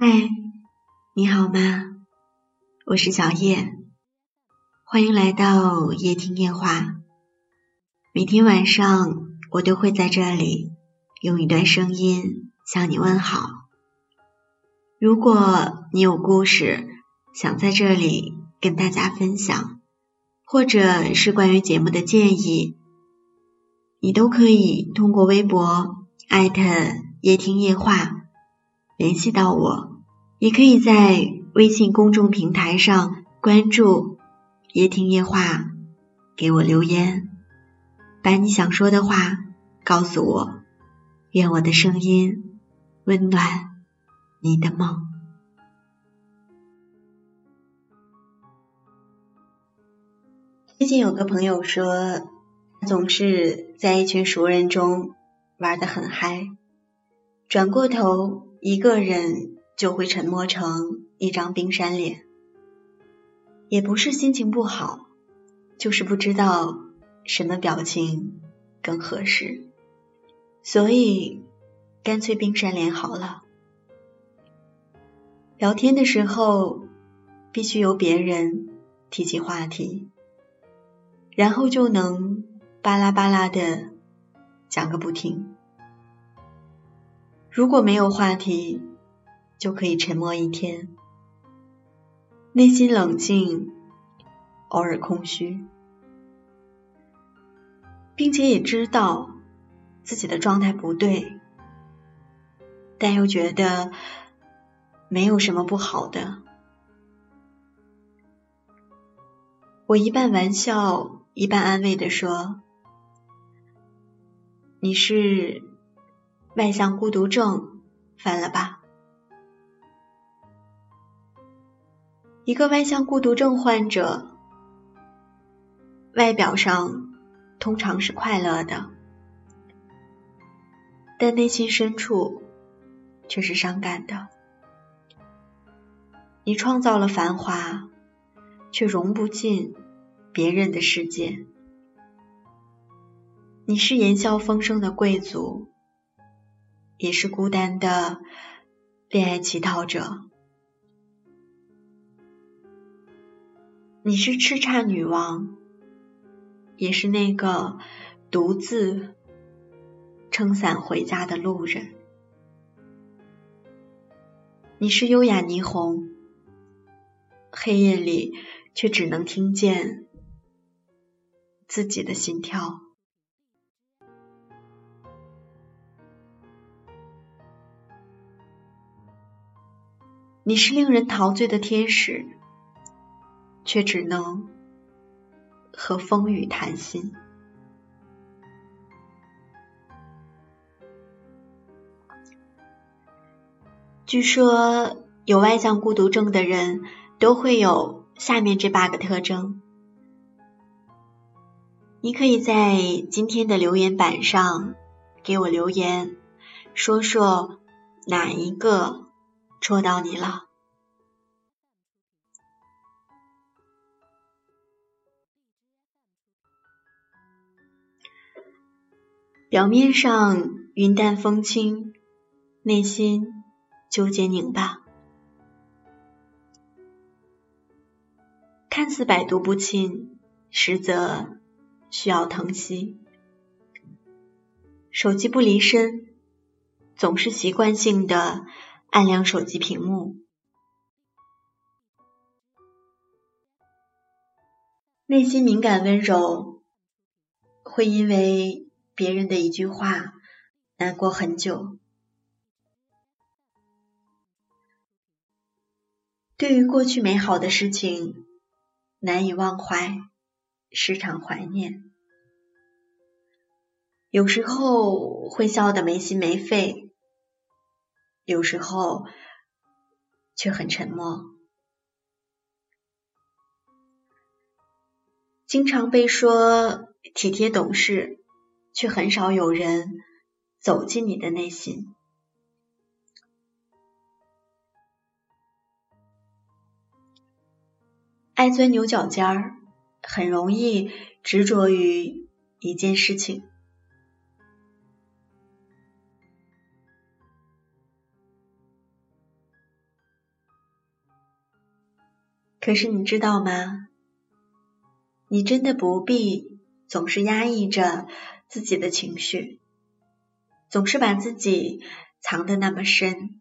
嗨，你好吗？我是小叶，欢迎来到夜听夜话。每天晚上我都会在这里用一段声音向你问好。如果你有故事想在这里跟大家分享，或者是关于节目的建议，你都可以通过微博艾特夜听夜话。联系到我，也可以在微信公众平台上关注“夜听夜话”，给我留言，把你想说的话告诉我。愿我的声音温暖你的梦。最近有个朋友说，他总是在一群熟人中玩得很嗨，转过头。一个人就会沉默成一张冰山脸，也不是心情不好，就是不知道什么表情更合适，所以干脆冰山脸好了。聊天的时候必须由别人提起话题，然后就能巴拉巴拉的讲个不停。如果没有话题，就可以沉默一天，内心冷静，偶尔空虚，并且也知道自己的状态不对，但又觉得没有什么不好的。我一半玩笑，一半安慰的说：“你是。”外向孤独症犯了吧？一个外向孤独症患者，外表上通常是快乐的，但内心深处却是伤感的。你创造了繁华，却融不进别人的世界。你是言笑风生的贵族。也是孤单的恋爱乞讨者。你是叱咤女王，也是那个独自撑伞回家的路人。你是优雅霓虹，黑夜里却只能听见自己的心跳。你是令人陶醉的天使，却只能和风雨谈心。据说有外向孤独症的人都会有下面这八个特征。你可以在今天的留言板上给我留言，说说哪一个。戳到你了。表面上云淡风轻，内心纠结拧巴，看似百毒不侵，实则需要疼惜。手机不离身，总是习惯性的。按亮手机屏幕，内心敏感温柔，会因为别人的一句话难过很久。对于过去美好的事情难以忘怀，时常怀念，有时候会笑得没心没肺。有时候却很沉默，经常被说体贴懂事，却很少有人走进你的内心。爱钻牛角尖儿，很容易执着于一件事情。可是你知道吗？你真的不必总是压抑着自己的情绪，总是把自己藏得那么深。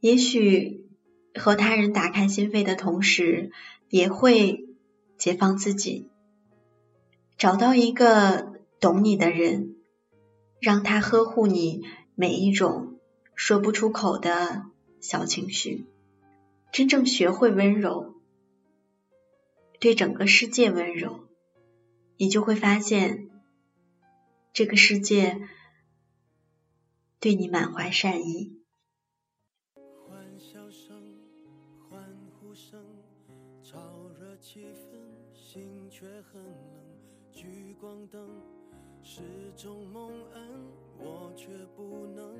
也许和他人打开心扉的同时，也会解放自己，找到一个懂你的人，让他呵护你每一种说不出口的小情绪。真正学会温柔，对整个世界温柔，你就会发现，这个世界对你满怀善意。欢笑声、欢呼声，炒热气氛，心却很冷。聚光灯是种蒙恩，我却不能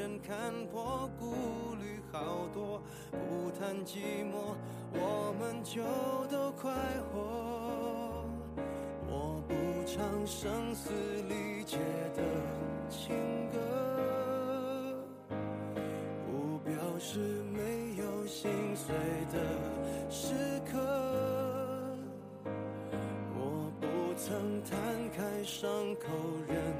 人看破，顾虑好多，不谈寂寞，我们就都快活。我不唱声嘶力竭的情歌，不表示没有心碎的时刻。我不曾摊开伤口任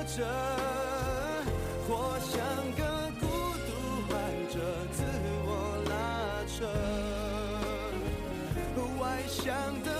挫折，或像个孤独患者，自我拉扯。外向的